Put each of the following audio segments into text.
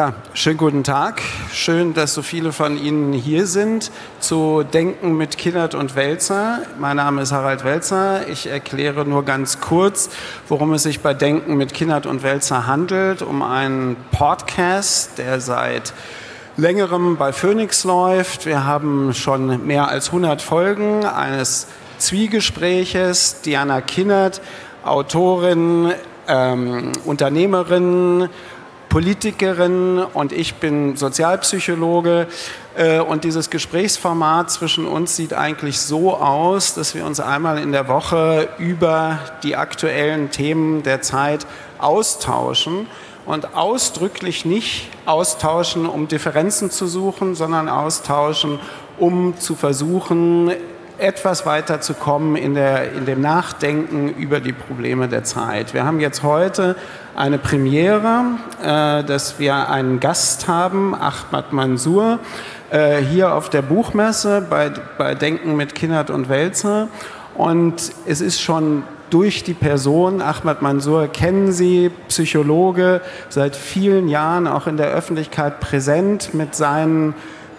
Ja, schönen guten Tag. Schön, dass so viele von Ihnen hier sind zu Denken mit Kinnert und Welzer. Mein Name ist Harald Welzer. Ich erkläre nur ganz kurz, worum es sich bei Denken mit Kinnert und Welzer handelt. Um einen Podcast, der seit längerem bei Phoenix läuft. Wir haben schon mehr als 100 Folgen eines Zwiegespräches. Diana Kinnert, Autorin, ähm, Unternehmerin, Politikerin und ich bin Sozialpsychologe. Äh, und dieses Gesprächsformat zwischen uns sieht eigentlich so aus, dass wir uns einmal in der Woche über die aktuellen Themen der Zeit austauschen und ausdrücklich nicht austauschen, um Differenzen zu suchen, sondern austauschen, um zu versuchen, etwas weiter zu kommen in, der, in dem Nachdenken über die Probleme der Zeit. Wir haben jetzt heute eine Premiere, äh, dass wir einen Gast haben, Ahmad Mansour, äh, hier auf der Buchmesse bei, bei Denken mit Kinnert und Welzer. Und es ist schon durch die Person, Ahmad Mansour kennen Sie, Psychologe, seit vielen Jahren auch in der Öffentlichkeit präsent mit seinen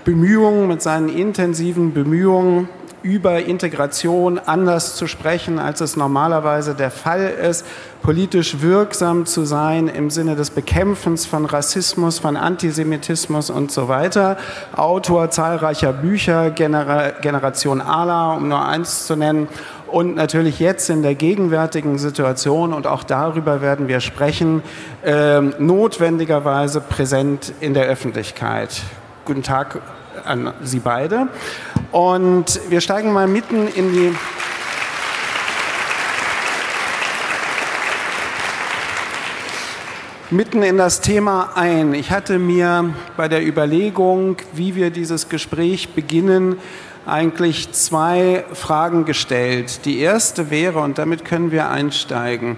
Bemühungen, mit seinen intensiven Bemühungen über Integration anders zu sprechen, als es normalerweise der Fall ist, politisch wirksam zu sein im Sinne des Bekämpfens von Rassismus, von Antisemitismus und so weiter. Autor zahlreicher Bücher, Genera Generation Ala, um nur eins zu nennen. Und natürlich jetzt in der gegenwärtigen Situation, und auch darüber werden wir sprechen, äh, notwendigerweise präsent in der Öffentlichkeit. Guten Tag an Sie beide. Und wir steigen mal mitten in die... mitten in das Thema ein. Ich hatte mir bei der Überlegung, wie wir dieses Gespräch beginnen, eigentlich zwei Fragen gestellt. Die erste wäre, und damit können wir einsteigen,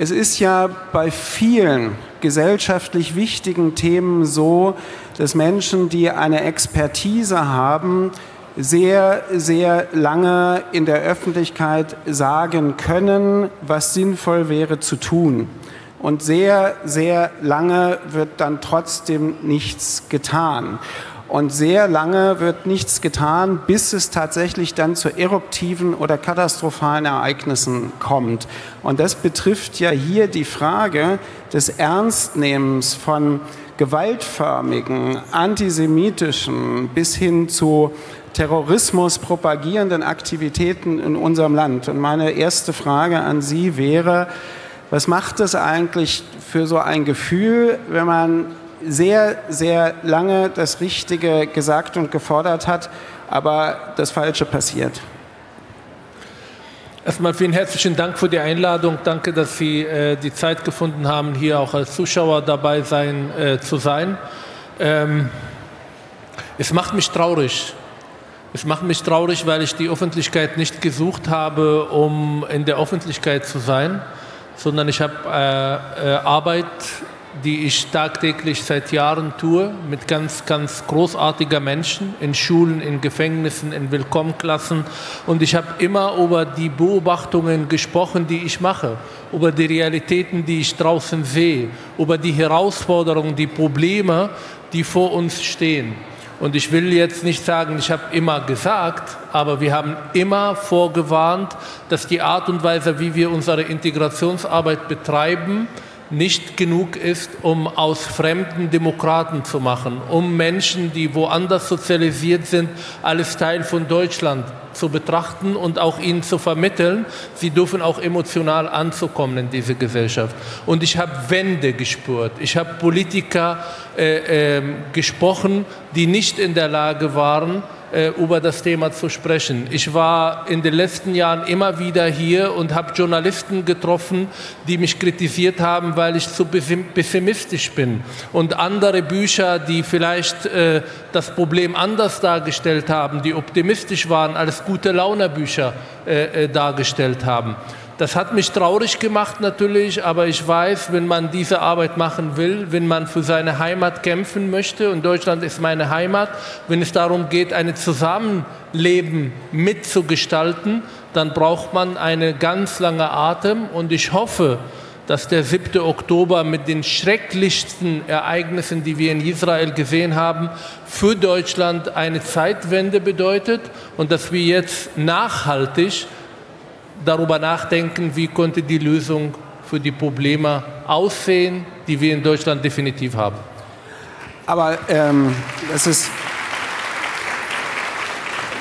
es ist ja bei vielen gesellschaftlich wichtigen Themen so, dass Menschen, die eine Expertise haben, sehr, sehr lange in der Öffentlichkeit sagen können, was sinnvoll wäre zu tun. Und sehr, sehr lange wird dann trotzdem nichts getan. Und sehr lange wird nichts getan, bis es tatsächlich dann zu eruptiven oder katastrophalen Ereignissen kommt. Und das betrifft ja hier die Frage des Ernstnehmens von gewaltförmigen, antisemitischen bis hin zu Terrorismus propagierenden Aktivitäten in unserem Land. Und meine erste Frage an Sie wäre, was macht es eigentlich für so ein Gefühl, wenn man sehr, sehr lange das Richtige gesagt und gefordert hat, aber das Falsche passiert. Erstmal vielen herzlichen Dank für die Einladung. Danke, dass Sie äh, die Zeit gefunden haben, hier auch als Zuschauer dabei sein, äh, zu sein. Ähm, es macht mich traurig. Es macht mich traurig, weil ich die Öffentlichkeit nicht gesucht habe, um in der Öffentlichkeit zu sein, sondern ich habe äh, äh Arbeit die ich tagtäglich seit Jahren tue, mit ganz, ganz großartiger Menschen in Schulen, in Gefängnissen, in Willkommenklassen. Und ich habe immer über die Beobachtungen gesprochen, die ich mache, über die Realitäten, die ich draußen sehe, über die Herausforderungen, die Probleme, die vor uns stehen. Und ich will jetzt nicht sagen, ich habe immer gesagt, aber wir haben immer vorgewarnt, dass die Art und Weise, wie wir unsere Integrationsarbeit betreiben, nicht genug ist, um aus Fremden Demokraten zu machen, um Menschen, die woanders sozialisiert sind, alles Teil von Deutschland zu betrachten und auch ihnen zu vermitteln, sie dürfen auch emotional anzukommen in diese Gesellschaft. Und ich habe Wände gespürt. Ich habe Politiker äh, äh, gesprochen, die nicht in der Lage waren, über das Thema zu sprechen. Ich war in den letzten Jahren immer wieder hier und habe Journalisten getroffen, die mich kritisiert haben, weil ich zu pessimistisch bin. Und andere Bücher, die vielleicht äh, das Problem anders dargestellt haben, die optimistisch waren, als gute Launebücher äh, äh dargestellt haben. Das hat mich traurig gemacht natürlich, aber ich weiß, wenn man diese Arbeit machen will, wenn man für seine Heimat kämpfen möchte, und Deutschland ist meine Heimat, wenn es darum geht, ein Zusammenleben mitzugestalten, dann braucht man eine ganz lange Atem und ich hoffe, dass der 7. Oktober mit den schrecklichsten Ereignissen, die wir in Israel gesehen haben, für Deutschland eine Zeitwende bedeutet und dass wir jetzt nachhaltig darüber nachdenken, wie könnte die Lösung für die Probleme aussehen, die wir in Deutschland definitiv haben. Aber ähm, es ist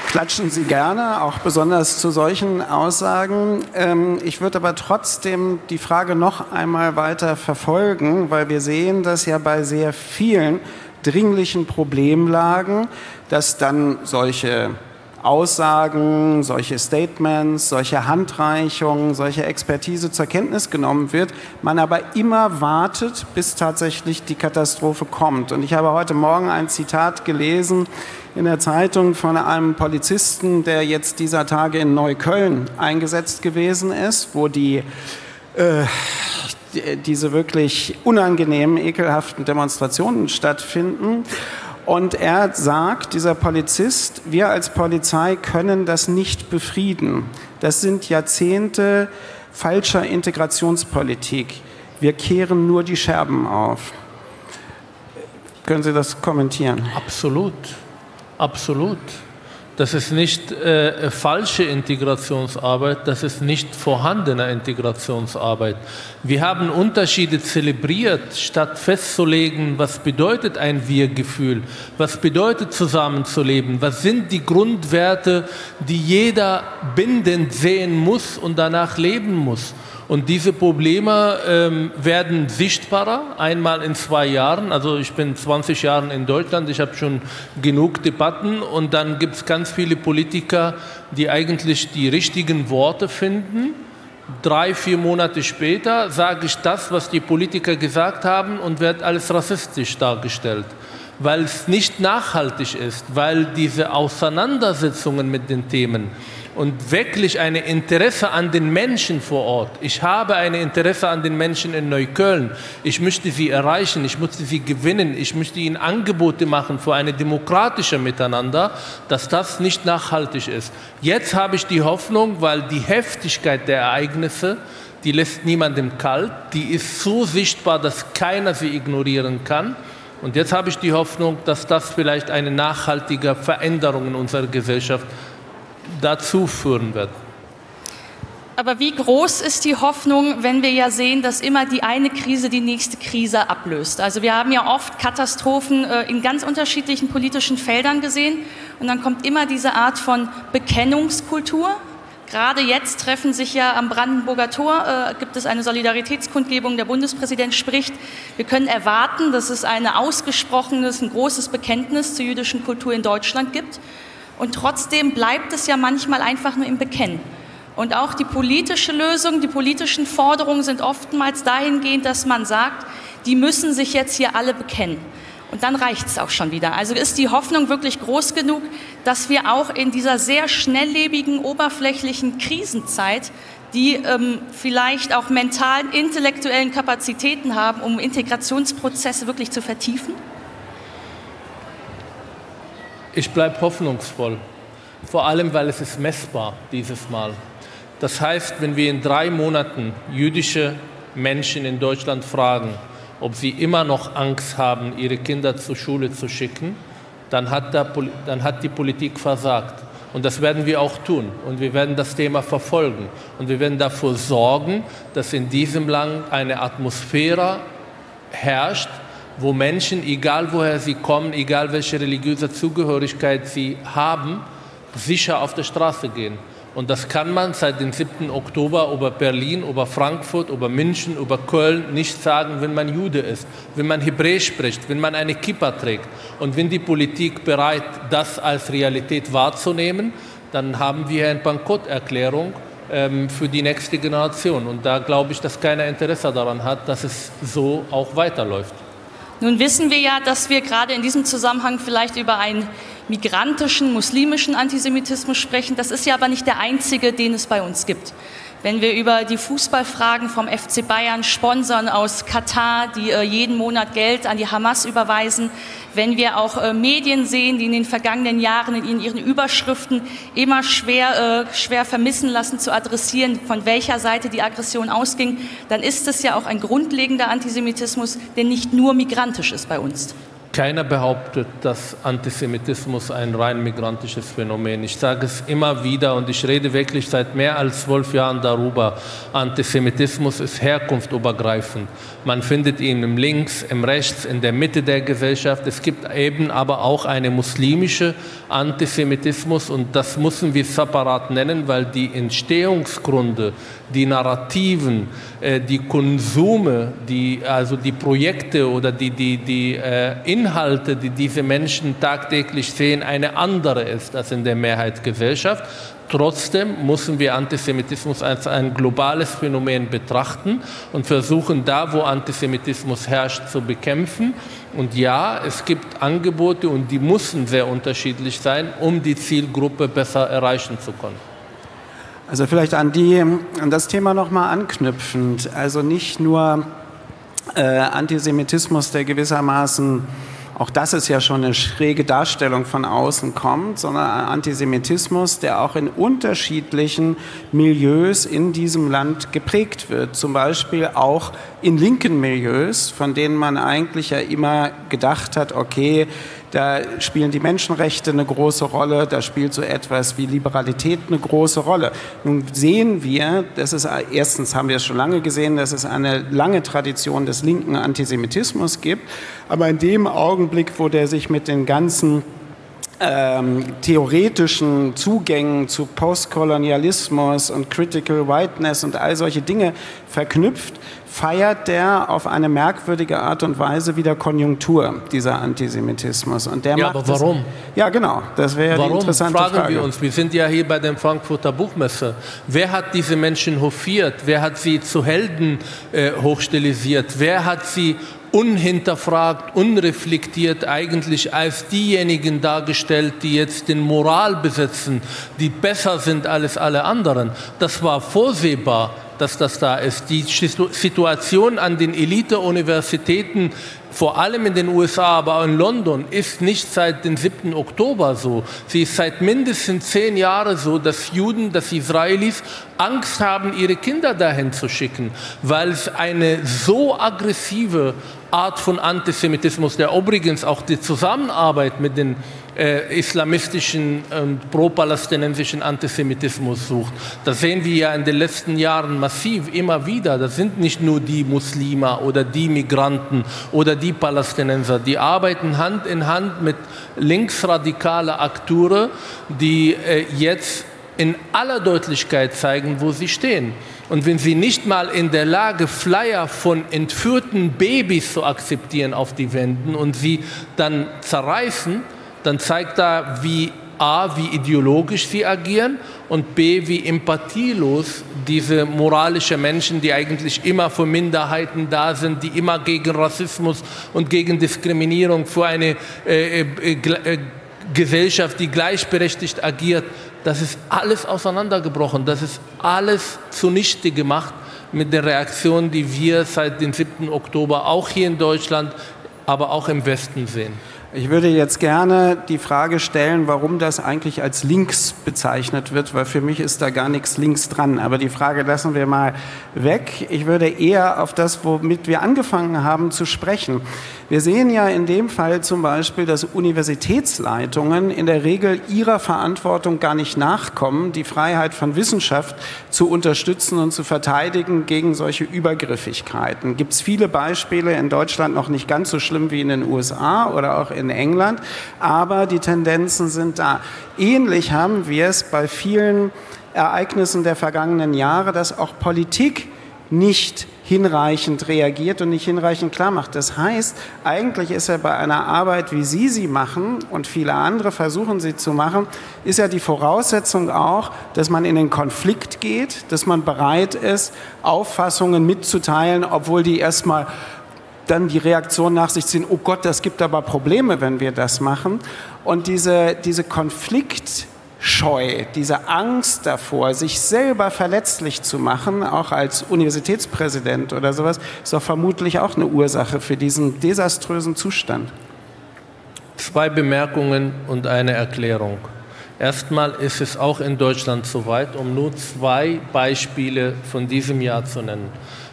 klatschen Sie gerne, auch besonders zu solchen Aussagen. Ähm, ich würde aber trotzdem die Frage noch einmal weiter verfolgen, weil wir sehen, dass ja bei sehr vielen dringlichen Problemlagen, dass dann solche Aussagen, solche Statements, solche Handreichungen, solche Expertise zur Kenntnis genommen wird, man aber immer wartet, bis tatsächlich die Katastrophe kommt. Und ich habe heute Morgen ein Zitat gelesen in der Zeitung von einem Polizisten, der jetzt dieser Tage in Neukölln eingesetzt gewesen ist, wo die äh, diese wirklich unangenehmen, ekelhaften Demonstrationen stattfinden. Und er sagt, dieser Polizist, wir als Polizei können das nicht befrieden. Das sind Jahrzehnte falscher Integrationspolitik. Wir kehren nur die Scherben auf. Können Sie das kommentieren? Absolut, absolut. Das ist nicht äh, falsche Integrationsarbeit, das ist nicht vorhandene Integrationsarbeit. Wir haben Unterschiede zelebriert, statt festzulegen, was bedeutet ein Wir-Gefühl, was bedeutet zusammenzuleben, was sind die Grundwerte, die jeder bindend sehen muss und danach leben muss. Und diese Probleme ähm, werden sichtbarer, einmal in zwei Jahren. Also ich bin 20 Jahre in Deutschland, ich habe schon genug Debatten und dann gibt es ganz viele Politiker, die eigentlich die richtigen Worte finden. Drei, vier Monate später sage ich das, was die Politiker gesagt haben und wird alles rassistisch dargestellt weil es nicht nachhaltig ist, weil diese Auseinandersetzungen mit den Themen und wirklich ein Interesse an den Menschen vor Ort. Ich habe ein Interesse an den Menschen in Neukölln. Ich möchte sie erreichen, ich möchte sie gewinnen, ich möchte ihnen Angebote machen für ein demokratisches Miteinander, dass das nicht nachhaltig ist. Jetzt habe ich die Hoffnung, weil die Heftigkeit der Ereignisse, die lässt niemandem kalt, die ist so sichtbar, dass keiner sie ignorieren kann. Und jetzt habe ich die Hoffnung, dass das vielleicht eine nachhaltige Veränderung in unserer Gesellschaft dazu führen wird. Aber wie groß ist die Hoffnung, wenn wir ja sehen, dass immer die eine Krise die nächste Krise ablöst? Also wir haben ja oft Katastrophen äh, in ganz unterschiedlichen politischen Feldern gesehen und dann kommt immer diese Art von Bekennungskultur. Gerade jetzt treffen sich ja am Brandenburger Tor, äh, gibt es eine Solidaritätskundgebung, der Bundespräsident spricht. Wir können erwarten, dass es ein ausgesprochenes, ein großes Bekenntnis zur jüdischen Kultur in Deutschland gibt. Und trotzdem bleibt es ja manchmal einfach nur im Bekennen. Und auch die politische Lösung, die politischen Forderungen sind oftmals dahingehend, dass man sagt, die müssen sich jetzt hier alle bekennen. Und dann reicht es auch schon wieder. Also ist die Hoffnung wirklich groß genug, dass wir auch in dieser sehr schnelllebigen, oberflächlichen Krisenzeit, die ähm, vielleicht auch mentalen, intellektuellen Kapazitäten haben, um Integrationsprozesse wirklich zu vertiefen? Ich bleibe hoffnungsvoll, vor allem weil es ist messbar dieses Mal. Das heißt, wenn wir in drei Monaten jüdische Menschen in Deutschland fragen, ob sie immer noch Angst haben, ihre Kinder zur Schule zu schicken, dann hat, der, dann hat die Politik versagt. Und das werden wir auch tun. Und wir werden das Thema verfolgen. Und wir werden dafür sorgen, dass in diesem Land eine Atmosphäre herrscht, wo Menschen, egal woher sie kommen, egal welche religiöse Zugehörigkeit sie haben, sicher auf der Straße gehen. Und das kann man seit dem 7. Oktober über Berlin, über Frankfurt, über München, über Köln nicht sagen, wenn man Jude ist, wenn man Hebräisch spricht, wenn man eine Kippa trägt. Und wenn die Politik bereit, das als Realität wahrzunehmen, dann haben wir eine Bankrotterklärung ähm, für die nächste Generation. Und da glaube ich, dass keiner Interesse daran hat, dass es so auch weiterläuft. Nun wissen wir ja, dass wir gerade in diesem Zusammenhang vielleicht über einen migrantischen, muslimischen Antisemitismus sprechen. Das ist ja aber nicht der einzige, den es bei uns gibt. Wenn wir über die Fußballfragen vom FC Bayern sponsern aus Katar, die äh, jeden Monat Geld an die Hamas überweisen, wenn wir auch äh, Medien sehen, die in den vergangenen Jahren in ihren Überschriften immer schwer, äh, schwer vermissen lassen zu adressieren, von welcher Seite die Aggression ausging, dann ist es ja auch ein grundlegender Antisemitismus, der nicht nur migrantisch ist bei uns. Keiner behauptet, dass Antisemitismus ein rein migrantisches Phänomen ist. Ich sage es immer wieder und ich rede wirklich seit mehr als zwölf Jahren darüber. Antisemitismus ist herkunftübergreifend. Man findet ihn im Links, im Rechts, in der Mitte der Gesellschaft. Es gibt eben aber auch eine muslimische Antisemitismus und das müssen wir separat nennen, weil die Entstehungsgründe, die Narrativen, äh, die Konsume, die, also die Projekte oder die, die, die äh, Inhalte, die diese Menschen tagtäglich sehen, eine andere ist als in der Mehrheitsgesellschaft. Trotzdem müssen wir Antisemitismus als ein globales Phänomen betrachten und versuchen, da, wo Antisemitismus herrscht, zu bekämpfen. Und ja, es gibt Angebote und die müssen sehr unterschiedlich sein, um die Zielgruppe besser erreichen zu können. Also vielleicht an, die, an das Thema nochmal anknüpfend. Also nicht nur äh, Antisemitismus, der gewissermaßen auch das ist ja schon eine schräge Darstellung von außen kommt, sondern Antisemitismus, der auch in unterschiedlichen Milieus in diesem Land geprägt wird. Zum Beispiel auch in linken Milieus, von denen man eigentlich ja immer gedacht hat, okay, da spielen die Menschenrechte eine große Rolle, da spielt so etwas wie Liberalität eine große Rolle. Nun sehen wir, das ist erstens haben wir es schon lange gesehen, dass es eine lange Tradition des linken Antisemitismus gibt, aber in dem Augenblick, wo der sich mit den ganzen ähm, theoretischen Zugängen zu Postkolonialismus und Critical Whiteness und all solche Dinge verknüpft, feiert der auf eine merkwürdige Art und Weise wieder Konjunktur, dieser Antisemitismus. Und der ja, aber warum? Das, ja, genau. Das wäre ja die interessante fragen Frage. wir uns. Wir sind ja hier bei der Frankfurter Buchmesse. Wer hat diese Menschen hofiert? Wer hat sie zu Helden äh, hochstilisiert? Wer hat sie unhinterfragt, unreflektiert eigentlich als diejenigen dargestellt, die jetzt den Moral besitzen, die besser sind als alle anderen. Das war vorsehbar dass das da ist. Die Situation an den Elite-Universitäten, vor allem in den USA, aber auch in London, ist nicht seit dem 7. Oktober so. Sie ist seit mindestens zehn Jahren so, dass Juden, dass Israelis Angst haben, ihre Kinder dahin zu schicken, weil es eine so aggressive Art von Antisemitismus, der übrigens auch die Zusammenarbeit mit den äh, islamistischen und pro-palästinensischen Antisemitismus sucht. Das sehen wir ja in den letzten Jahren massiv immer wieder. Das sind nicht nur die Muslime oder die Migranten oder die Palästinenser. Die arbeiten Hand in Hand mit linksradikalen Akteuren, die äh, jetzt in aller Deutlichkeit zeigen, wo sie stehen. Und wenn sie nicht mal in der Lage, Flyer von entführten Babys zu akzeptieren auf die Wänden und sie dann zerreißen, dann zeigt er, wie A, wie ideologisch sie agieren und B, wie empathielos diese moralischen Menschen, die eigentlich immer für Minderheiten da sind, die immer gegen Rassismus und gegen Diskriminierung für eine äh, äh, äh, Gesellschaft, die gleichberechtigt agiert, das ist alles auseinandergebrochen, das ist alles zunichte gemacht mit den Reaktionen, die wir seit dem 7. Oktober auch hier in Deutschland, aber auch im Westen sehen. Ich würde jetzt gerne die Frage stellen, warum das eigentlich als links bezeichnet wird, weil für mich ist da gar nichts links dran. Aber die Frage lassen wir mal weg. Ich würde eher auf das, womit wir angefangen haben zu sprechen. Wir sehen ja in dem Fall zum Beispiel, dass Universitätsleitungen in der Regel ihrer Verantwortung gar nicht nachkommen, die Freiheit von Wissenschaft zu unterstützen und zu verteidigen gegen solche Übergriffigkeiten. Gibt es viele Beispiele in Deutschland noch nicht ganz so schlimm wie in den USA oder auch in England, aber die Tendenzen sind da. Ähnlich haben wir es bei vielen Ereignissen der vergangenen Jahre, dass auch Politik nicht hinreichend reagiert und nicht hinreichend klar macht. Das heißt, eigentlich ist ja bei einer Arbeit, wie Sie sie machen und viele andere versuchen sie zu machen, ist ja die Voraussetzung auch, dass man in den Konflikt geht, dass man bereit ist, Auffassungen mitzuteilen, obwohl die erstmal dann die Reaktion nach sich ziehen, oh Gott, das gibt aber Probleme, wenn wir das machen. Und diese, diese Konflikt diese Angst davor, sich selber verletzlich zu machen, auch als Universitätspräsident oder sowas, ist doch vermutlich auch eine Ursache für diesen desaströsen Zustand. Zwei Bemerkungen und eine Erklärung. Erstmal ist es auch in Deutschland so weit, um nur zwei Beispiele von diesem Jahr zu nennen.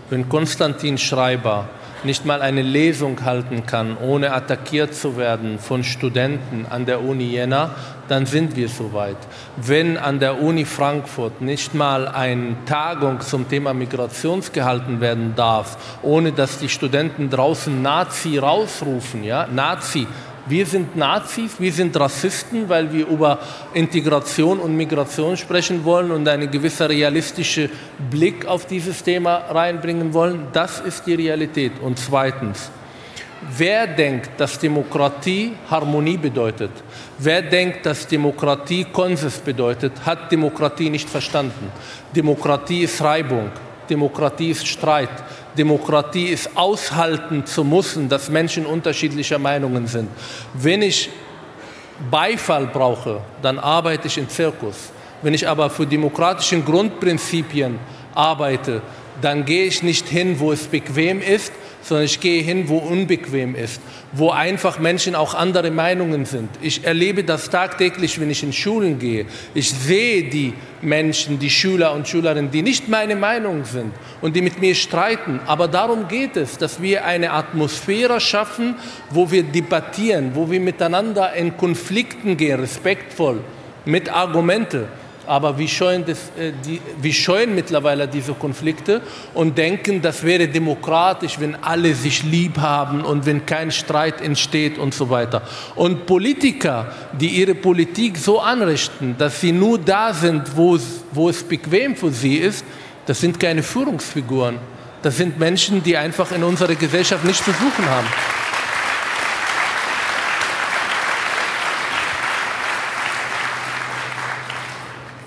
Wenn Konstantin Schreiber nicht mal eine Lesung halten kann, ohne attackiert zu werden von Studenten an der Uni Jena, dann sind wir soweit. Wenn an der Uni Frankfurt nicht mal eine Tagung zum Thema Migration gehalten werden darf, ohne dass die Studenten draußen Nazi rausrufen, ja, Nazi, wir sind Nazis, wir sind Rassisten, weil wir über Integration und Migration sprechen wollen und einen gewissen realistischen Blick auf dieses Thema reinbringen wollen. Das ist die Realität. Und zweitens, wer denkt, dass Demokratie Harmonie bedeutet, wer denkt, dass Demokratie Konsens bedeutet, hat Demokratie nicht verstanden. Demokratie ist Reibung, Demokratie ist Streit, Demokratie ist aushalten zu müssen, dass Menschen unterschiedlicher Meinungen sind. Wenn ich Beifall brauche, dann arbeite ich im Zirkus. Wenn ich aber für demokratische Grundprinzipien arbeite, dann gehe ich nicht hin, wo es bequem ist, sondern ich gehe hin, wo unbequem ist, wo einfach Menschen auch andere Meinungen sind. Ich erlebe das tagtäglich, wenn ich in Schulen gehe. Ich sehe die Menschen, die Schüler und Schülerinnen, die nicht meine Meinung sind und die mit mir streiten. Aber darum geht es, dass wir eine Atmosphäre schaffen, wo wir debattieren, wo wir miteinander in Konflikten gehen, respektvoll, mit Argumenten aber wir scheuen, das, äh, die, wir scheuen mittlerweile diese Konflikte und denken, das wäre demokratisch, wenn alle sich lieb haben und wenn kein Streit entsteht und so weiter. Und Politiker, die ihre Politik so anrichten, dass sie nur da sind, wo es, wo es bequem für sie ist, das sind keine Führungsfiguren. Das sind Menschen, die einfach in unserer Gesellschaft nichts zu suchen haben.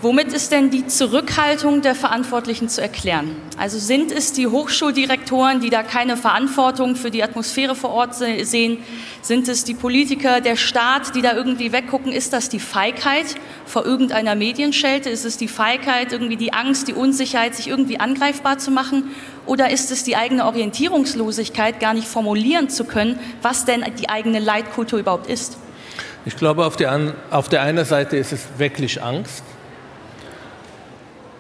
Womit ist denn die Zurückhaltung der Verantwortlichen zu erklären? Also sind es die Hochschuldirektoren, die da keine Verantwortung für die Atmosphäre vor Ort sehen? Sind es die Politiker, der Staat, die da irgendwie weggucken? Ist das die Feigheit vor irgendeiner Medienschelte? Ist es die Feigheit, irgendwie die Angst, die Unsicherheit, sich irgendwie angreifbar zu machen? Oder ist es die eigene Orientierungslosigkeit, gar nicht formulieren zu können, was denn die eigene Leitkultur überhaupt ist? Ich glaube, auf der, auf der einen Seite ist es wirklich Angst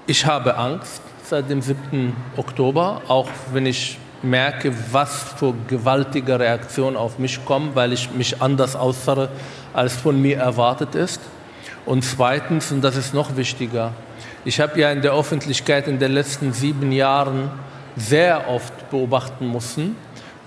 ich habe Angst seit dem 7. Oktober, auch wenn ich merke, was für gewaltige Reaktionen auf mich kommen, weil ich mich anders äußere, als von mir erwartet ist. Und zweitens, und das ist noch wichtiger, ich habe ja in der Öffentlichkeit in den letzten sieben Jahren sehr oft beobachten müssen,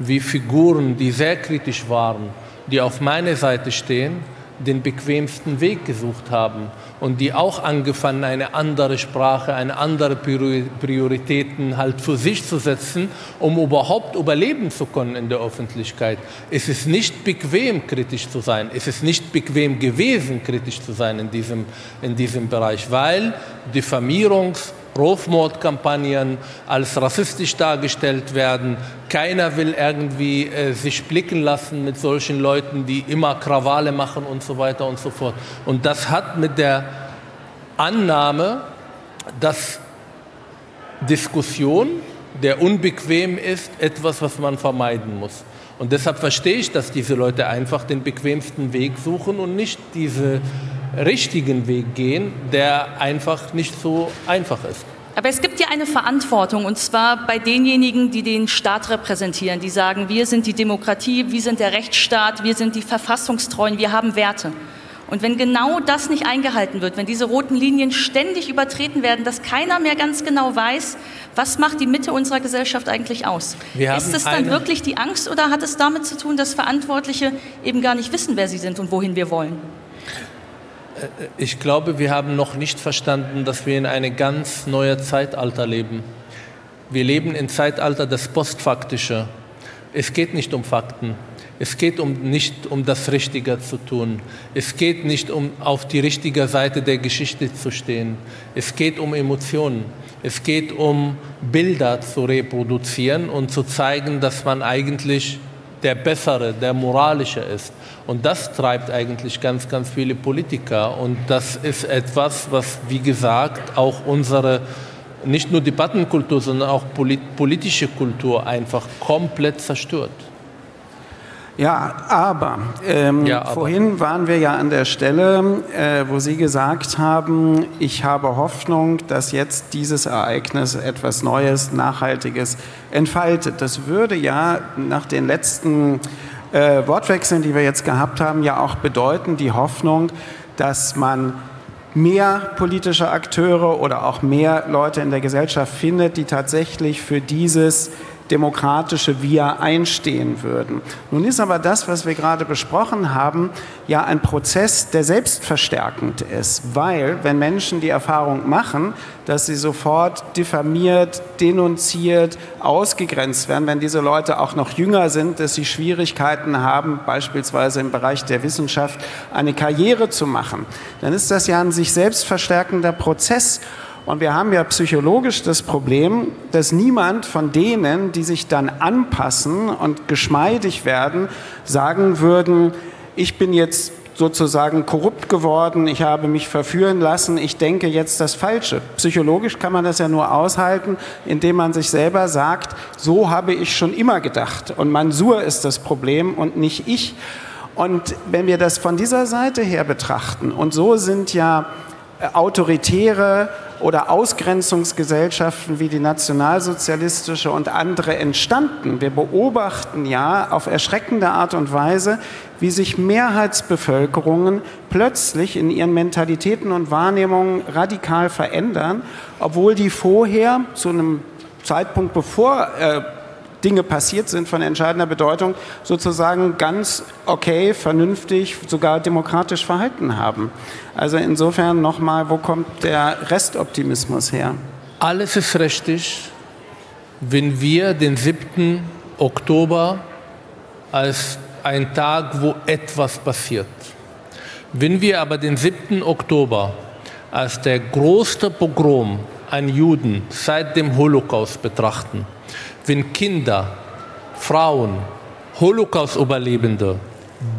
wie Figuren, die sehr kritisch waren, die auf meiner Seite stehen, den bequemsten Weg gesucht haben und die auch angefangen, eine andere Sprache, eine andere Prioritäten halt für sich zu setzen, um überhaupt überleben zu können in der Öffentlichkeit. Es ist nicht bequem, kritisch zu sein. Es ist nicht bequem gewesen, kritisch zu sein in diesem, in diesem Bereich, weil Diffamierungs- Rufmordkampagnen als rassistisch dargestellt werden. Keiner will irgendwie äh, sich blicken lassen mit solchen Leuten, die immer Krawalle machen und so weiter und so fort. Und das hat mit der Annahme, dass Diskussion, der unbequem ist, etwas, was man vermeiden muss. Und deshalb verstehe ich, dass diese Leute einfach den bequemsten Weg suchen und nicht diesen richtigen Weg gehen, der einfach nicht so einfach ist. Aber es gibt ja eine Verantwortung, und zwar bei denjenigen, die den Staat repräsentieren, die sagen, wir sind die Demokratie, wir sind der Rechtsstaat, wir sind die Verfassungstreuen, wir haben Werte. Und wenn genau das nicht eingehalten wird, wenn diese roten Linien ständig übertreten werden, dass keiner mehr ganz genau weiß, was macht die Mitte unserer Gesellschaft eigentlich aus? Ist es dann wirklich die Angst oder hat es damit zu tun, dass Verantwortliche eben gar nicht wissen, wer sie sind und wohin wir wollen? Äh, ich glaube, wir haben noch nicht verstanden, dass wir in einem ganz neuen Zeitalter leben. Wir leben im Zeitalter des Postfaktischen. Es geht nicht um Fakten. Es geht um, nicht um das Richtige zu tun. Es geht nicht um auf die richtige Seite der Geschichte zu stehen. Es geht um Emotionen. Es geht um Bilder zu reproduzieren und zu zeigen, dass man eigentlich der bessere, der moralische ist. Und das treibt eigentlich ganz, ganz viele Politiker. Und das ist etwas, was, wie gesagt, auch unsere nicht nur Debattenkultur, sondern auch politische Kultur einfach komplett zerstört. Ja, aber, ähm, ja, aber, vorhin waren wir ja an der Stelle, äh, wo Sie gesagt haben, ich habe Hoffnung, dass jetzt dieses Ereignis etwas Neues, Nachhaltiges entfaltet. Das würde ja nach den letzten äh, Wortwechseln, die wir jetzt gehabt haben, ja auch bedeuten, die Hoffnung, dass man mehr politische Akteure oder auch mehr Leute in der Gesellschaft findet, die tatsächlich für dieses demokratische Wir einstehen würden. Nun ist aber das, was wir gerade besprochen haben, ja ein Prozess, der selbstverstärkend ist, weil wenn Menschen die Erfahrung machen, dass sie sofort diffamiert, denunziert, ausgegrenzt werden, wenn diese Leute auch noch jünger sind, dass sie Schwierigkeiten haben, beispielsweise im Bereich der Wissenschaft eine Karriere zu machen, dann ist das ja ein sich selbst verstärkender Prozess. Und wir haben ja psychologisch das Problem, dass niemand von denen, die sich dann anpassen und geschmeidig werden, sagen würden, ich bin jetzt sozusagen korrupt geworden, ich habe mich verführen lassen, ich denke jetzt das Falsche. Psychologisch kann man das ja nur aushalten, indem man sich selber sagt, so habe ich schon immer gedacht und Mansur ist das Problem und nicht ich. Und wenn wir das von dieser Seite her betrachten, und so sind ja autoritäre oder Ausgrenzungsgesellschaften wie die nationalsozialistische und andere entstanden. Wir beobachten ja auf erschreckende Art und Weise, wie sich Mehrheitsbevölkerungen plötzlich in ihren Mentalitäten und Wahrnehmungen radikal verändern, obwohl die vorher zu einem Zeitpunkt bevor äh, Dinge passiert sind von entscheidender Bedeutung, sozusagen ganz okay, vernünftig, sogar demokratisch verhalten haben. Also insofern nochmal, wo kommt der Restoptimismus her? Alles ist richtig, wenn wir den 7. Oktober als ein Tag, wo etwas passiert. Wenn wir aber den 7. Oktober als der größte Pogrom an Juden seit dem Holocaust betrachten, wenn Kinder, Frauen, Holocaust-Überlebende,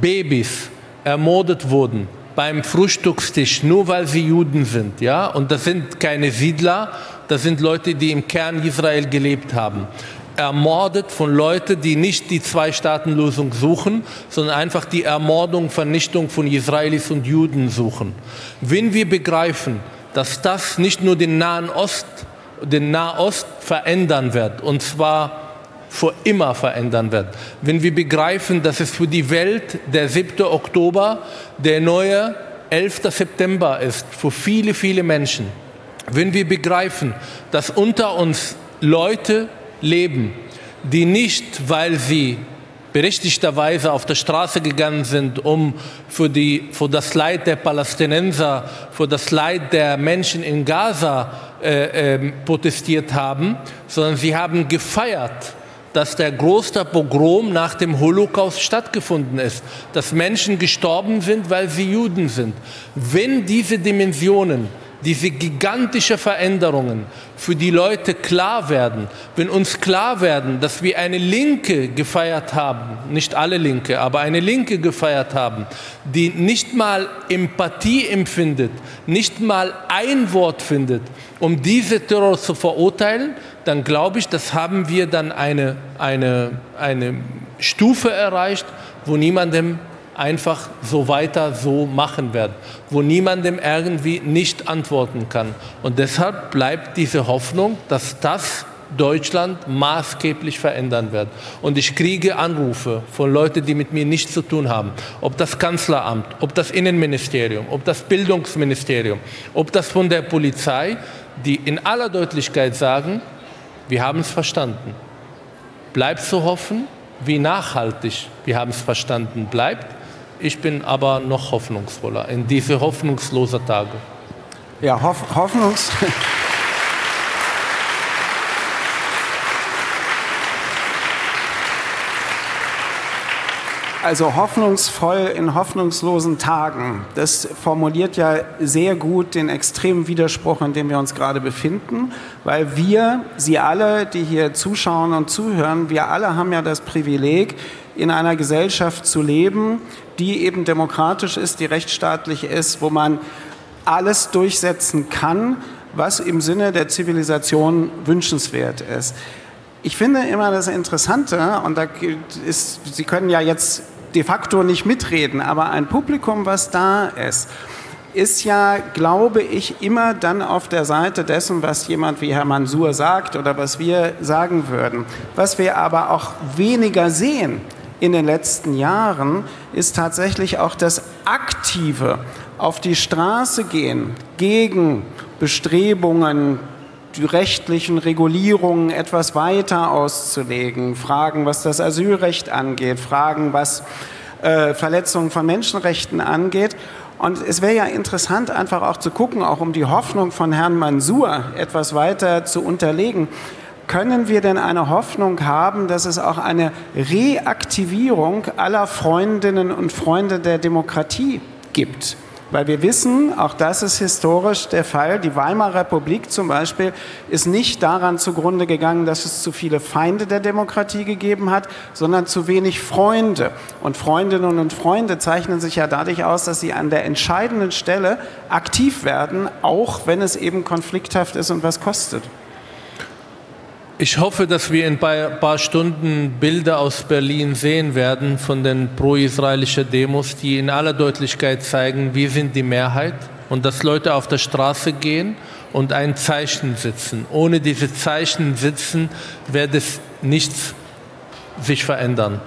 Babys ermordet wurden beim Frühstückstisch, nur weil sie Juden sind, ja, und das sind keine Siedler, das sind Leute, die im Kern Israel gelebt haben, ermordet von Leuten, die nicht die Zwei-Staaten-Lösung suchen, sondern einfach die Ermordung, Vernichtung von Israelis und Juden suchen. Wenn wir begreifen, dass das nicht nur den Nahen Ost den Nahost verändern wird, und zwar für immer verändern wird. Wenn wir begreifen, dass es für die Welt der 7. Oktober der neue 11. September ist, für viele, viele Menschen. Wenn wir begreifen, dass unter uns Leute leben, die nicht, weil sie berechtigterweise auf der Straße gegangen sind, um für, die, für das Leid der Palästinenser, für das Leid der Menschen in Gaza äh, äh, protestiert haben, sondern sie haben gefeiert, dass der größte Pogrom nach dem Holocaust stattgefunden ist, dass Menschen gestorben sind, weil sie Juden sind. Wenn diese Dimensionen diese gigantischen Veränderungen für die Leute klar werden, wenn uns klar werden, dass wir eine Linke gefeiert haben, nicht alle Linke, aber eine Linke gefeiert haben, die nicht mal Empathie empfindet, nicht mal ein Wort findet, um diese Terror zu verurteilen, dann glaube ich, das haben wir dann eine, eine, eine Stufe erreicht, wo niemandem einfach so weiter so machen werden, wo niemandem irgendwie nicht antworten kann. Und deshalb bleibt diese Hoffnung, dass das Deutschland maßgeblich verändern wird. Und ich kriege Anrufe von Leuten, die mit mir nichts zu tun haben. Ob das Kanzleramt, ob das Innenministerium, ob das Bildungsministerium, ob das von der Polizei, die in aller Deutlichkeit sagen, wir haben es verstanden. Bleibt zu hoffen, wie nachhaltig wir haben es verstanden bleibt ich bin aber noch hoffnungsvoller in diese hoffnungslosen Tage. Ja, hoff hoffnungs. Also hoffnungsvoll in hoffnungslosen Tagen. Das formuliert ja sehr gut den extremen Widerspruch, in dem wir uns gerade befinden, weil wir, Sie alle, die hier zuschauen und zuhören, wir alle haben ja das Privileg, in einer Gesellschaft zu leben, die eben demokratisch ist, die rechtsstaatlich ist, wo man alles durchsetzen kann, was im Sinne der Zivilisation wünschenswert ist. Ich finde immer das Interessante, und da ist, Sie können ja jetzt de facto nicht mitreden, aber ein Publikum, was da ist, ist ja, glaube ich, immer dann auf der Seite dessen, was jemand wie Herr Mansur sagt oder was wir sagen würden. Was wir aber auch weniger sehen in den letzten Jahren, ist tatsächlich auch das aktive auf die Straße gehen gegen Bestrebungen, die rechtlichen Regulierungen etwas weiter auszulegen, Fragen, was das Asylrecht angeht, Fragen, was äh, Verletzungen von Menschenrechten angeht. Und es wäre ja interessant, einfach auch zu gucken, auch um die Hoffnung von Herrn Mansur etwas weiter zu unterlegen. Können wir denn eine Hoffnung haben, dass es auch eine Reaktivierung aller Freundinnen und Freunde der Demokratie gibt? Weil wir wissen, auch das ist historisch der Fall, die Weimarer Republik zum Beispiel ist nicht daran zugrunde gegangen, dass es zu viele Feinde der Demokratie gegeben hat, sondern zu wenig Freunde. Und Freundinnen und Freunde zeichnen sich ja dadurch aus, dass sie an der entscheidenden Stelle aktiv werden, auch wenn es eben konflikthaft ist und was kostet. Ich hoffe, dass wir in ein paar Stunden Bilder aus Berlin sehen werden von den pro-israelischen Demos, die in aller Deutlichkeit zeigen, wir sind die Mehrheit und dass Leute auf der Straße gehen und ein Zeichen setzen. Ohne diese Zeichen sitzen wird es nichts sich verändern.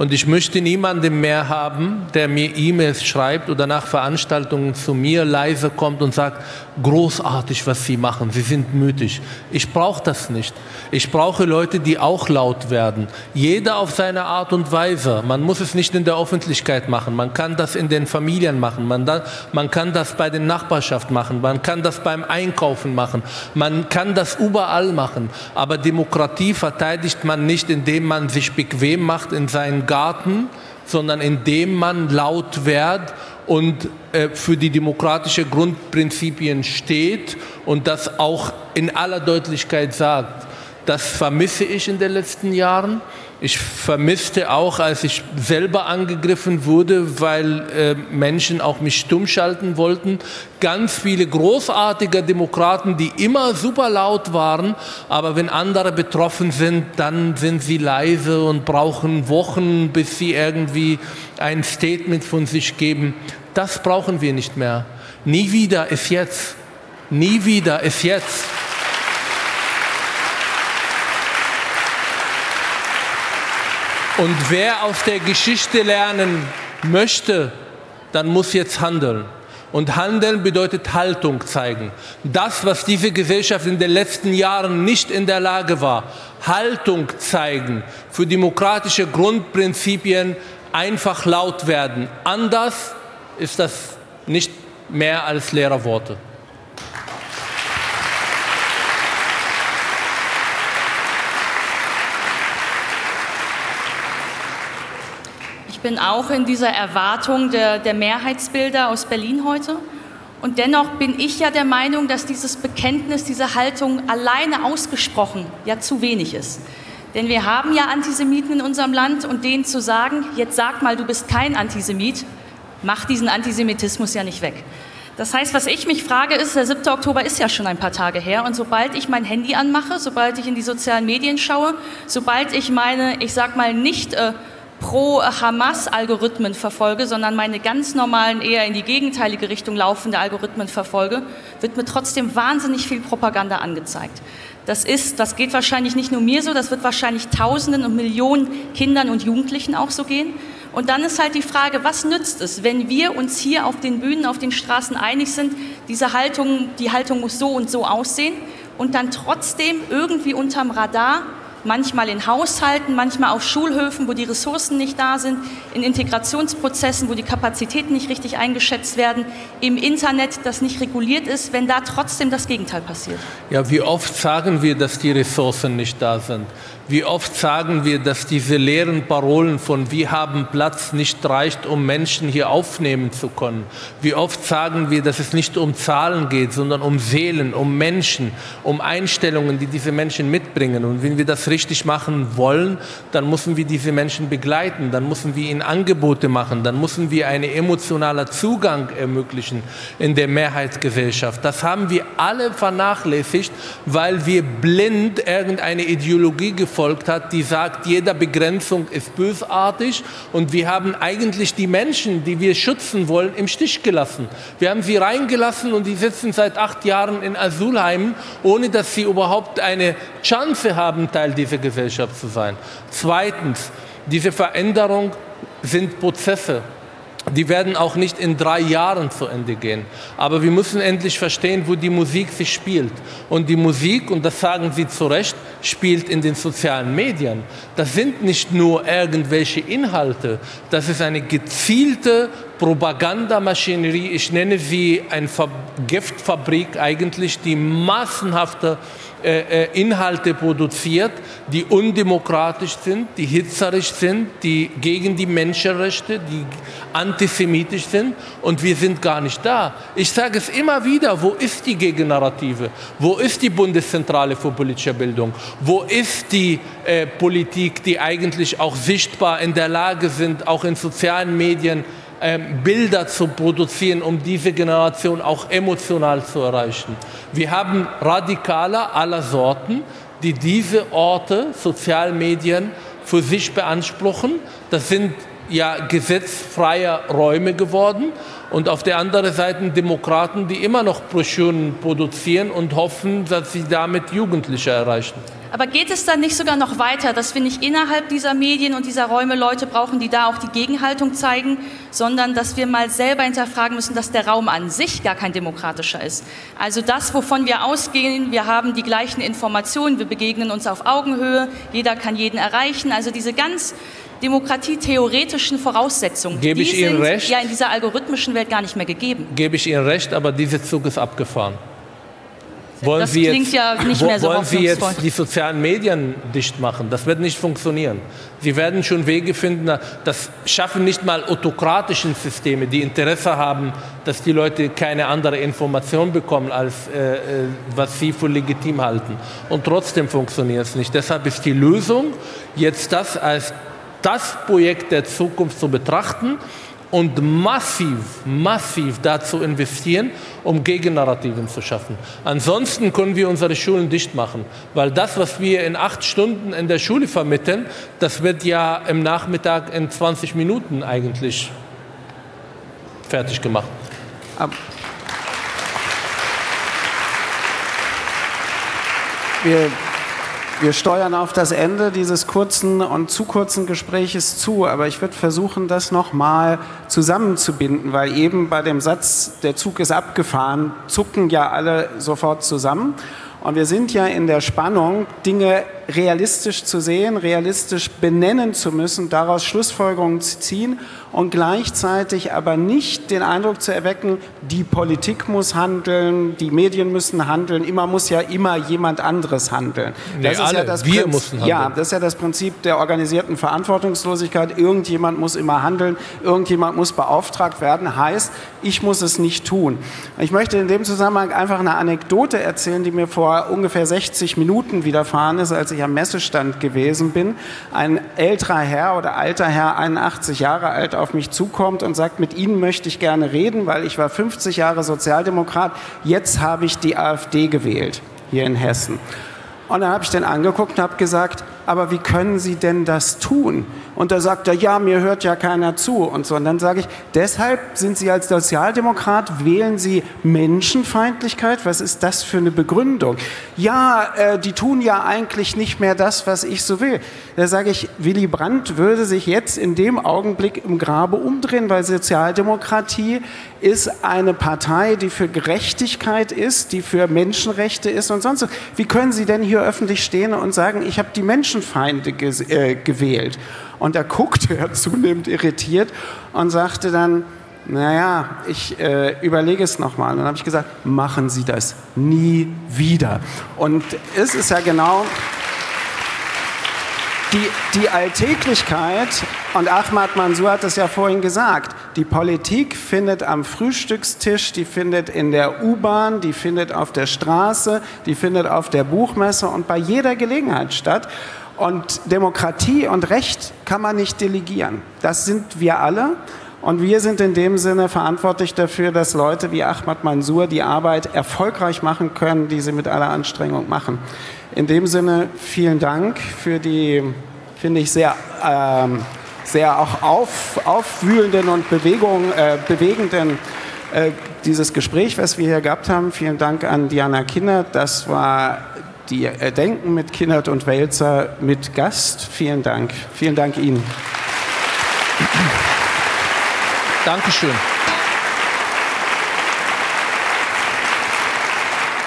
Und ich möchte niemanden mehr haben, der mir E-Mails schreibt oder nach Veranstaltungen zu mir leise kommt und sagt, großartig, was Sie machen, Sie sind mütig. Ich brauche das nicht. Ich brauche Leute, die auch laut werden. Jeder auf seine Art und Weise. Man muss es nicht in der Öffentlichkeit machen. Man kann das in den Familien machen. Man, da, man kann das bei den Nachbarschaft machen. Man kann das beim Einkaufen machen. Man kann das überall machen. Aber Demokratie verteidigt man nicht, indem man sich bequem macht in seinen Garten, sondern indem man laut wird und äh, für die demokratischen Grundprinzipien steht und das auch in aller Deutlichkeit sagt. Das vermisse ich in den letzten Jahren. Ich vermisste auch, als ich selber angegriffen wurde, weil äh, Menschen auch mich stumm schalten wollten, ganz viele großartige Demokraten, die immer super laut waren, aber wenn andere betroffen sind, dann sind sie leise und brauchen Wochen, bis sie irgendwie ein Statement von sich geben. Das brauchen wir nicht mehr. Nie wieder ist jetzt. Nie wieder ist jetzt. Und wer aus der Geschichte lernen möchte, dann muss jetzt handeln. Und handeln bedeutet Haltung zeigen. Das, was diese Gesellschaft in den letzten Jahren nicht in der Lage war, Haltung zeigen für demokratische Grundprinzipien, einfach laut werden. Anders ist das nicht mehr als leere Worte. Ich bin auch in dieser Erwartung der, der Mehrheitsbilder aus Berlin heute. Und dennoch bin ich ja der Meinung, dass dieses Bekenntnis, diese Haltung alleine ausgesprochen ja zu wenig ist. Denn wir haben ja Antisemiten in unserem Land und denen zu sagen, jetzt sag mal, du bist kein Antisemit, macht diesen Antisemitismus ja nicht weg. Das heißt, was ich mich frage, ist, der 7. Oktober ist ja schon ein paar Tage her und sobald ich mein Handy anmache, sobald ich in die sozialen Medien schaue, sobald ich meine, ich sag mal, nicht äh, pro-Hamas-Algorithmen verfolge, sondern meine ganz normalen, eher in die gegenteilige Richtung laufende Algorithmen verfolge, wird mir trotzdem wahnsinnig viel Propaganda angezeigt. Das ist, das geht wahrscheinlich nicht nur mir so, das wird wahrscheinlich Tausenden und Millionen Kindern und Jugendlichen auch so gehen. Und dann ist halt die Frage, was nützt es, wenn wir uns hier auf den Bühnen, auf den Straßen einig sind, diese Haltung, die Haltung muss so und so aussehen und dann trotzdem irgendwie unterm Radar manchmal in Haushalten, manchmal auf Schulhöfen, wo die Ressourcen nicht da sind, in Integrationsprozessen, wo die Kapazitäten nicht richtig eingeschätzt werden, im Internet, das nicht reguliert ist, wenn da trotzdem das Gegenteil passiert. Ja, wie oft sagen wir, dass die Ressourcen nicht da sind? Wie oft sagen wir, dass diese leeren Parolen von wir haben Platz nicht reicht, um Menschen hier aufnehmen zu können? Wie oft sagen wir, dass es nicht um Zahlen geht, sondern um Seelen, um Menschen, um Einstellungen, die diese Menschen mitbringen? Und wenn wir das richtig machen wollen, dann müssen wir diese Menschen begleiten, dann müssen wir ihnen Angebote machen, dann müssen wir einen emotionalen Zugang ermöglichen in der Mehrheitsgesellschaft. Das haben wir alle vernachlässigt, weil wir blind irgendeine Ideologie gefolgt hat, die sagt, jede Begrenzung ist bösartig und wir haben eigentlich die Menschen, die wir schützen wollen, im Stich gelassen. Wir haben sie reingelassen und die sitzen seit acht Jahren in Asylheimen, ohne dass sie überhaupt eine Chance haben, Teil dieser Gesellschaft zu sein. Zweitens, diese Veränderung sind Prozesse. Die werden auch nicht in drei Jahren zu Ende gehen. Aber wir müssen endlich verstehen, wo die Musik sich spielt. Und die Musik, und das sagen Sie zu Recht, spielt in den sozialen Medien. Das sind nicht nur irgendwelche Inhalte, das ist eine gezielte Propagandamaschinerie. Ich nenne sie eine Giftfabrik eigentlich, die massenhafte Inhalte produziert, die undemokratisch sind, die hitzerisch sind, die gegen die Menschenrechte, die antisemitisch sind und wir sind gar nicht da. Ich sage es immer wieder, wo ist die Gegennarrative? Wo ist die Bundeszentrale für politische Bildung? Wo ist die äh, Politik, die eigentlich auch sichtbar in der Lage sind, auch in sozialen Medien ähm, Bilder zu produzieren, um diese Generation auch emotional zu erreichen. Wir haben Radikale aller Sorten, die diese Orte, Sozialmedien, für sich beanspruchen. Das sind ja gesetzfreie Räume geworden. Und auf der anderen Seite Demokraten, die immer noch Broschüren produzieren und hoffen, dass sie damit Jugendliche erreichen. Aber geht es dann nicht sogar noch weiter, dass wir nicht innerhalb dieser Medien und dieser Räume Leute brauchen, die da auch die Gegenhaltung zeigen, sondern dass wir mal selber hinterfragen müssen, dass der Raum an sich gar kein demokratischer ist. Also das, wovon wir ausgehen, wir haben die gleichen Informationen, wir begegnen uns auf Augenhöhe, jeder kann jeden erreichen. Also diese ganz demokratietheoretischen Voraussetzungen, Gebe ich Ihnen sind recht? ja in dieser algorithmischen Welt gar nicht mehr gegeben. Gebe ich Ihnen recht, aber dieser Zug ist abgefahren. Wollen Das Sie klingt jetzt, ja nicht mehr so wollen Sie jetzt die sozialen Medien dicht machen? Das wird nicht funktionieren. Sie werden schon Wege finden, das schaffen nicht mal autokratischen Systeme, die Interesse haben, dass die Leute keine andere Information bekommen, als äh, äh, was sie für legitim halten. Und trotzdem funktioniert es nicht. Deshalb ist die Lösung, jetzt das als das Projekt der Zukunft zu betrachten und massiv, massiv dazu investieren, um Gegennarrativen zu schaffen. Ansonsten können wir unsere Schulen dicht machen, weil das, was wir in acht Stunden in der Schule vermitteln, das wird ja im Nachmittag in 20 Minuten eigentlich fertig gemacht. Wir, wir steuern auf das Ende dieses kurzen und zu kurzen Gespräches zu, aber ich würde versuchen, das nochmal zusammenzubinden, weil eben bei dem Satz, der Zug ist abgefahren, zucken ja alle sofort zusammen. Und wir sind ja in der Spannung, Dinge realistisch zu sehen, realistisch benennen zu müssen, daraus Schlussfolgerungen zu ziehen und gleichzeitig aber nicht den Eindruck zu erwecken, die Politik muss handeln, die Medien müssen handeln, immer muss ja immer jemand anderes handeln. Nee, alle. Wir müssen handeln. Ja, das ist ja das Prinzip der organisierten Verantwortungslosigkeit. Irgendjemand muss immer handeln, irgendjemand muss beauftragt werden, heißt, ich muss es nicht tun. Ich möchte in dem Zusammenhang einfach eine Anekdote erzählen, die mir vor ungefähr 60 Minuten widerfahren ist, als ich am Messestand gewesen bin. Ein älterer Herr oder alter Herr, 81 Jahre alt, auf mich zukommt und sagt, mit Ihnen möchte ich gerne reden, weil ich war 50 Jahre Sozialdemokrat, jetzt habe ich die AfD gewählt, hier in Hessen. Und dann habe ich den angeguckt und habe gesagt, aber wie können Sie denn das tun? Und da sagt er, ja, mir hört ja keiner zu und so. Und dann sage ich, deshalb sind Sie als Sozialdemokrat, wählen Sie Menschenfeindlichkeit? Was ist das für eine Begründung? Ja, äh, die tun ja eigentlich nicht mehr das, was ich so will. Da sage ich, Willy Brandt würde sich jetzt in dem Augenblick im Grabe umdrehen, weil Sozialdemokratie ist eine Partei, die für Gerechtigkeit ist, die für Menschenrechte ist und sonst was. Wie können Sie denn hier öffentlich stehen und sagen, ich habe die Menschenfeinde äh, gewählt? Und da guckte er zunehmend irritiert und sagte dann, naja, ich äh, überlege es nochmal. Und dann habe ich gesagt, machen Sie das nie wieder. Und es ist ja genau die, die Alltäglichkeit, und Ahmad Mansour hat es ja vorhin gesagt, die Politik findet am Frühstückstisch, die findet in der U-Bahn, die findet auf der Straße, die findet auf der Buchmesse und bei jeder Gelegenheit statt. Und Demokratie und Recht kann man nicht delegieren. Das sind wir alle. Und wir sind in dem Sinne verantwortlich dafür, dass Leute wie Ahmad Mansour die Arbeit erfolgreich machen können, die sie mit aller Anstrengung machen. In dem Sinne vielen Dank für die, finde ich, sehr, ähm, sehr auch auf, aufwühlenden und Bewegung, äh, bewegenden äh, dieses Gespräch, was wir hier gehabt haben. Vielen Dank an Diana Kinnert. Das war die Erdenken mit Kinnert und Welzer mit Gast. Vielen Dank. Vielen Dank Ihnen. Dankeschön.